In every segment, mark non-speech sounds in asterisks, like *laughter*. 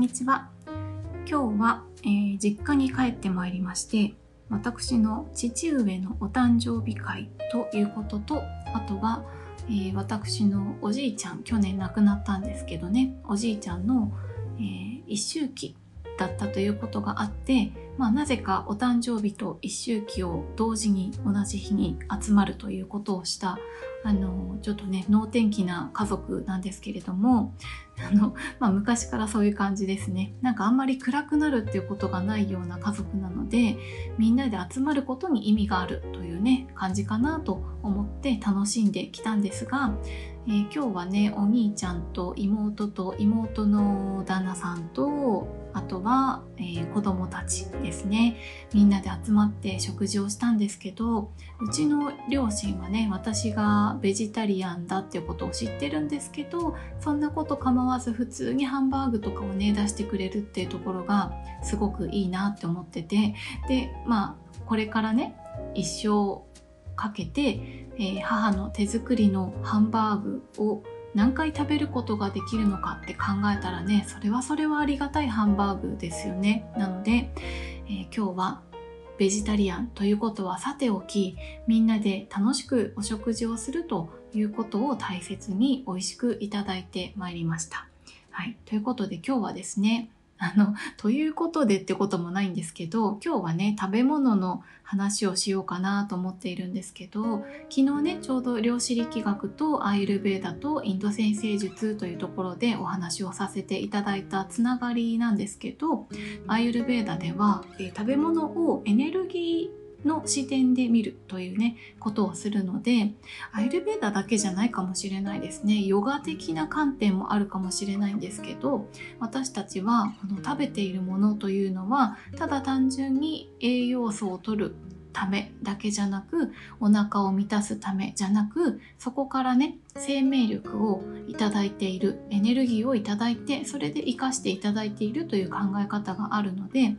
んにちは。今日は、えー、実家に帰ってまいりまして私の父上のお誕生日会ということとあとは、えー、私のおじいちゃん去年亡くなったんですけどねおじいちゃんの、えー、一周忌だったということがあって、まあ、なぜかお誕生日と一周期を同時に同じ日に集まるということをしたあのちょっとね能天気な家族なんですけれども *laughs* あの、まあ、昔からそういう感じですね。なんかあんまり暗くなるっていうことがないような家族なのでみんなで集まることに意味があるというね感じかなと思って楽しんできたんですが、えー、今日はねお兄ちゃんと妹と妹の旦那さんとあとは、えー、子供たちですね。みんなで集まって食事をしたんですけどうちの両親はね私がベジタリアンだっていうことを知ってるんですけどそんなこと構わず普通にハンバーグとかをね出してくれるっていうところがすごくいいなって思っててでまあこれからね一生かけて、えー、母の手作りのハンバーグを何回食べることができるのかって考えたらねそれはそれはありがたいハンバーグですよね。なので、えー、今日はベジタリアンということはさておきみんなで楽しくお食事をするということを大切に美味しくいただいてまいりました。はい、ということで今日はですねあの、ということでってこともないんですけど、今日はね、食べ物の話をしようかなと思っているんですけど、昨日ね、ちょうど量子力学とアイルベーダとインド先生術というところでお話をさせていただいたつながりなんですけど、アイルベーダでは、えー、食べ物をエネルギーの視点で見るというねことをするのでアイルベーダだけじゃないかもしれないですね。ヨガ的な観点もあるかもしれないんですけど私たちはこの食べているものというのはただ単純に栄養素を取るためだけじゃなくお腹を満たすためじゃなくそこからね生命力をいただいているエネルギーをいただいてそれで生かしていただいているという考え方があるので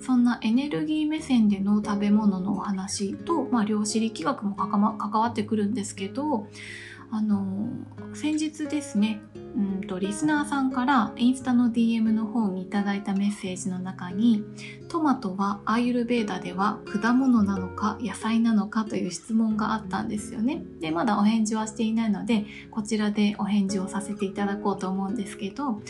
そんなエネルギー目線での食べ物のお話と、まあ、量子力学も関わってくるんですけどあの先日ですねうんとリスナーさんからインスタの DM の方にいただいたメッセージの中にトマトはアーユルベーダでは果物なのか野菜なのかという質問があったんですよね。でまだお返事はしていないのでこちらでお返事をさせていただこうと思うんですけど、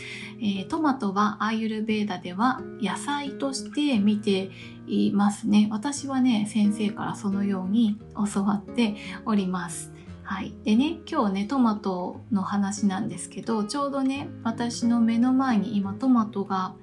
えー、トマトはアーユルベーダでは野菜として見ていますね。私はね先生からそのように教わっております。はい、でね今日ねトマトの話なんですけどちょうどね私の目の前に今トマトが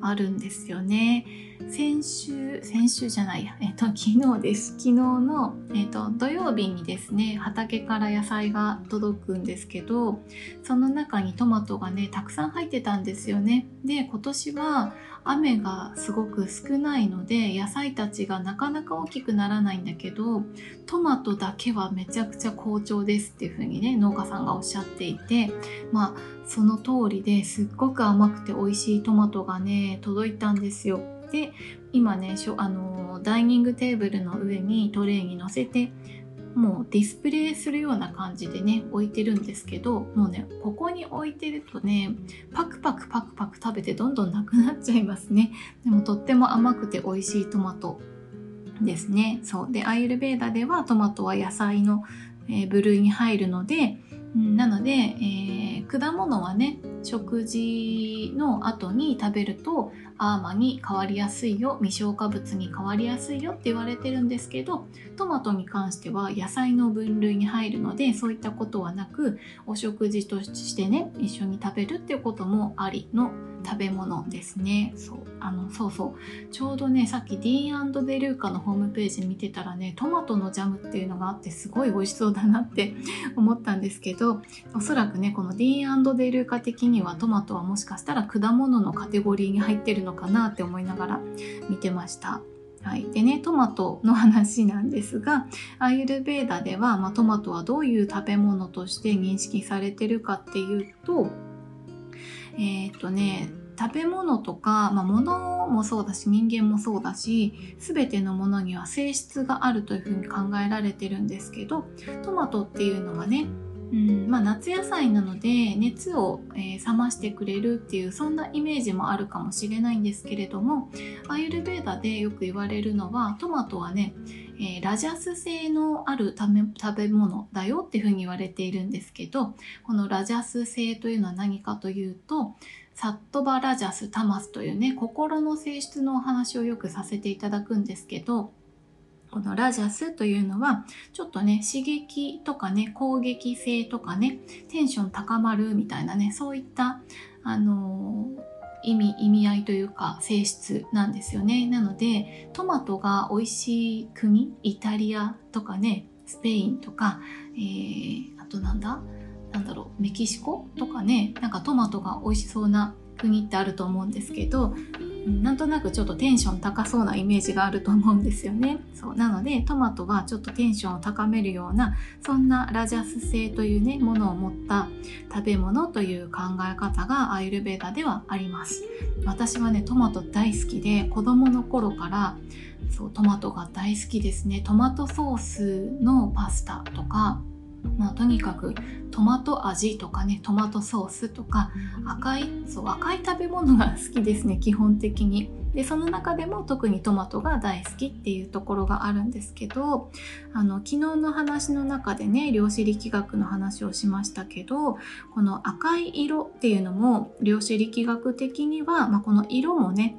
あるんですよね。先週先週じゃないや、えっと、昨日です。昨日の、えっと、土曜日にですね畑から野菜が届くんですけどその中にトマトがねたくさん入ってたんですよね。で今年は雨がすごく少ないので野菜たちがなかなか大きくならないんだけどトマトだけはめちゃくちゃ好調ですっていう風にね農家さんがおっしゃっていてまあその通りですっごく甘くて美味しいトマトがね届いたんですよ。で今ねあのダイニングテーブルの上にトレーに乗せてもうディスプレイするような感じでね置いてるんですけどもうねここに置いてるとねパクパクパクパク食べてどんどんなくなっちゃいますね。でもとっても甘くて美味しいトマトですね。そう。でアイルベーダではトマトは野菜の、えー、部類に入るので、うん、なので、えー、果物はね食事の後に食べるとアーマに変わりやすいよ未消化物に変わりやすいよって言われてるんですけどトマトに関しては野菜の分類に入るのでそういったことはなくお食事としてね一緒に食べるっていうこともありの食べ物ですね。そうあのそうそう。ちょうどねさっきディーンデルーカのホームページ見てたらねトマトのジャムっていうのがあってすごい美味しそうだなって思ったんですけどおそらくねこのディーンデルーカ的にはトマトはもしかしたら果物のカテゴリーに入ってるのかなって思いながら見てました。はい、でねトマトの話なんですがアーユルベーダでは、まあ、トマトはどういう食べ物として認識されてるかっていうとえっ、とね食べ物とか、まあ、物もそうだし人間もそうだし全てのものには性質があるというふうに考えられてるんですけどトマトっていうのはねうんまあ、夏野菜なので熱を、えー、冷ましてくれるっていうそんなイメージもあるかもしれないんですけれどもアイルベーダでよく言われるのはトマトはね、えー、ラジャス性のある食べ物だよっていうふうに言われているんですけどこのラジャス性というのは何かというとサットバラジャスタマスというね心の性質のお話をよくさせていただくんですけどこのラジャスというのはちょっとね刺激とかね攻撃性とかねテンション高まるみたいなねそういったあのー、意味意味合いというか性質なんですよね。なのでトマトが美味しい国イタリアとかねスペインとか、えー、あとなんだ？なんだろうメキシコとかねなんかトマトが美味しそうな国ってあると思うんですけどなんとなくちょっとテンション高そうなイメージがあると思うんですよね。そうなのでトマトはちょっとテンションを高めるようなそんなラジャス性というねものを持った食べ物という考え方がアイルベーダではあります。私はねトマト大好きで子供の頃からそうトマトが大好きですね。トマトソースのパスタとかまあ、とにかくトマト味とかねトマトソースとか赤いそう赤い食べ物が好きですね *laughs* 基本的に。でその中でも特にトマトが大好きっていうところがあるんですけどあの昨日の話の中でね量子力学の話をしましたけどこの赤い色っていうのも量子力学的には、まあ、この色もね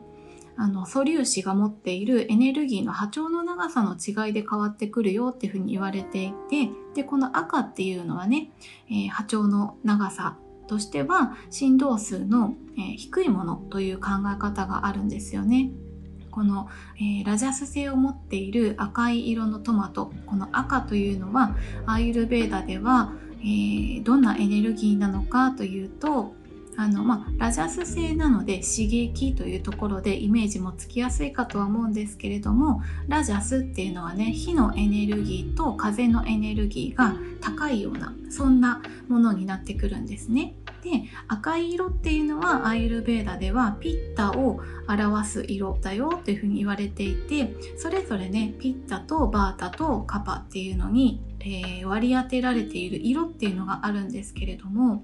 あの素粒子が持っているエネルギーの波長の長さの違いで変わってくるよっていうふうに言われていてでこの赤っていうのはね、えー、波長の長さとしては振動数の、えー、低いものという考え方があるんですよね。この、えー、ラジャス性を持っている赤い色のトマトこの赤というのはアイルベーダでは、えー、どんなエネルギーなのかというとあの、まあ、ラジャス性なので刺激というところでイメージもつきやすいかとは思うんですけれどもラジャスっていうのはね火のエネルギーと風のエネルギーが高いようなそんなものになってくるんですね。で赤い色っていうのはアイルベーダではピッタを表す色だよというふうに言われていてそれぞれねピッタとバータとカパっていうのに、えー、割り当てられている色っていうのがあるんですけれども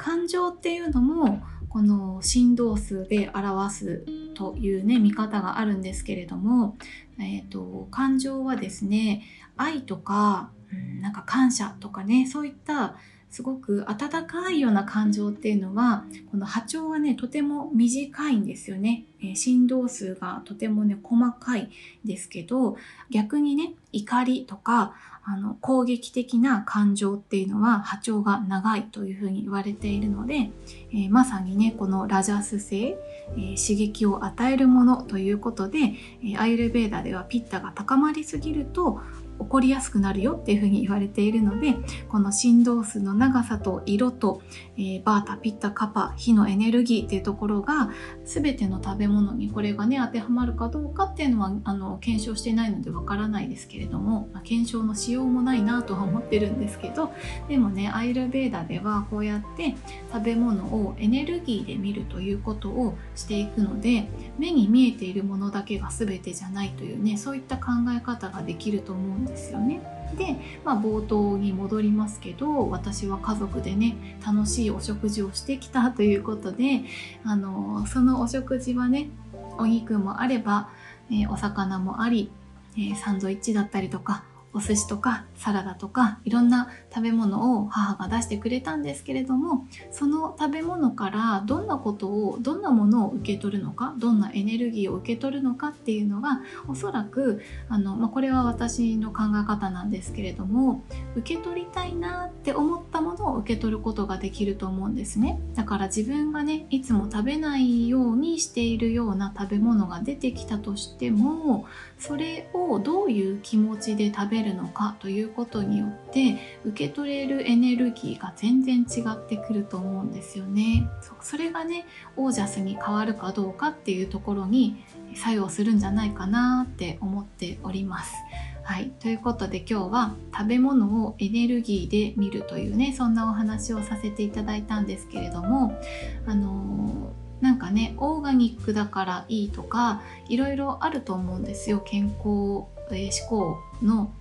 感情っていうのもこの振動数で表すというね見方があるんですけれども、えーと、感情はですね愛とか、うん、なんか感謝とかねそういったすごく温かいような感情っていうのはこの波長がねとても短いんですよね、えー、振動数がとてもね細かいですけど逆にね怒りとかあの攻撃的な感情っていうのは波長が長いというふうに言われているので、えー、まさにねこのラジャス性、えー、刺激を与えるものということで、えアイルベーダではピッタが高まりすぎると起こりやすくなるよっていうふうに言われているのでこの振動数の長さと色と、えー、バータピッタカパ火のエネルギーっていうところが全ての食べ物にこれがね当てはまるかどうかっていうのはあの検証してないのでわからないですけれども、まあ、検証のしようもないなとは思ってるんですけどでもねアイルベーダではこうやって食べ物をエネルギーで見るということをしていくので目に見えているものだけが全てじゃないというねそういった考え方ができると思うんです。ですよね。で、まあ、冒頭に戻りますけど私は家族でね楽しいお食事をしてきたということであのそのお食事はねお肉もあれば、えー、お魚もあり、えー、サンドイッチだったりとかお寿司とかサラダとかいろんな食べ物を母が出してくれたんですけれどもその食べ物からどんなことをどんなものを受け取るのかどんなエネルギーを受け取るのかっていうのがおそらくあの、まあ、これは私の考え方なんですけれども受け取りたいなって思ったものを受け取ることができると思うんですね。だから自分がねいつも食べないようにしているような食べ物が出てきたとしてもそれをどういう気持ちで食べるのかということによって受け取れるエネルギーが全然違ってくると思うんですよね。それがねオージャスに変わるかどうかっていうところに作用するんじゃないかなって思っております。はい、ということで今日は食べ物をエネルギーで見るというねそんなお話をさせていただいたんですけれどもあのーなんかねオーガニックだからいいとかいろいろあると思うんですよ健康、えー、思考の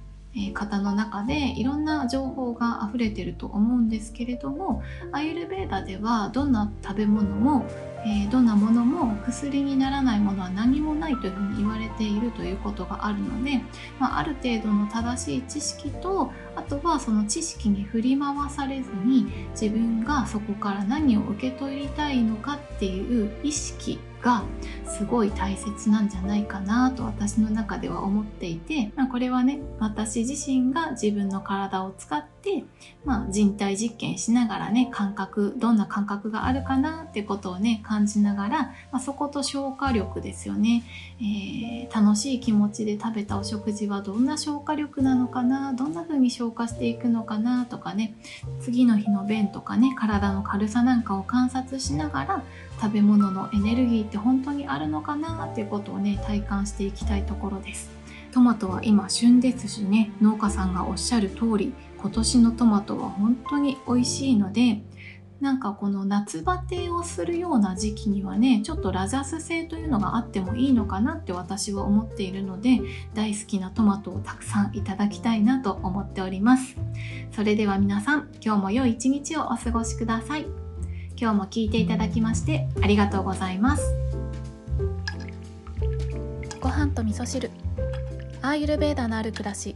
方の中でいろんな情報が溢れてると思うんですけれどもアイルベーダではどんな食べ物もえ、どんなものも薬にならないものは何もないというふうに言われているということがあるので、まあ、ある程度の正しい知識とあとはその知識に振り回されずに自分がそこから何を受け取りたいのかっていう意識がすごい大切なんじゃないかなと私の中では思っていて、まあ、これはね私自身が自分の体を使って、まあ、人体実験しながらね感覚どんな感覚があるかなってことをね感じながら、まあ、そこと消化力ですよね、えー、楽しい気持ちで食べたお食事はどんな消化力なのかな？どんな風に消化していくのかなとかね。次の日の便とかね体の軽さなんかを観察しながら食べ物のエネルギーって本当にあるのかなっていうことをね体感していきたいところです。トマトは今旬ですしね農家さんがおっしゃる通り今年のトマトは本当に美味しいのでなんかこの夏バテをするような時期にはねちょっとラザス性というのがあってもいいのかなって私は思っているので大好きなトマトをたくさんいただきたいなと思っております。それでは皆さん今日も良い一日をお過ごしください。今日も聞いていただきましてありがとうございます。ご飯と味噌汁。アーユルベーダのある暮らし。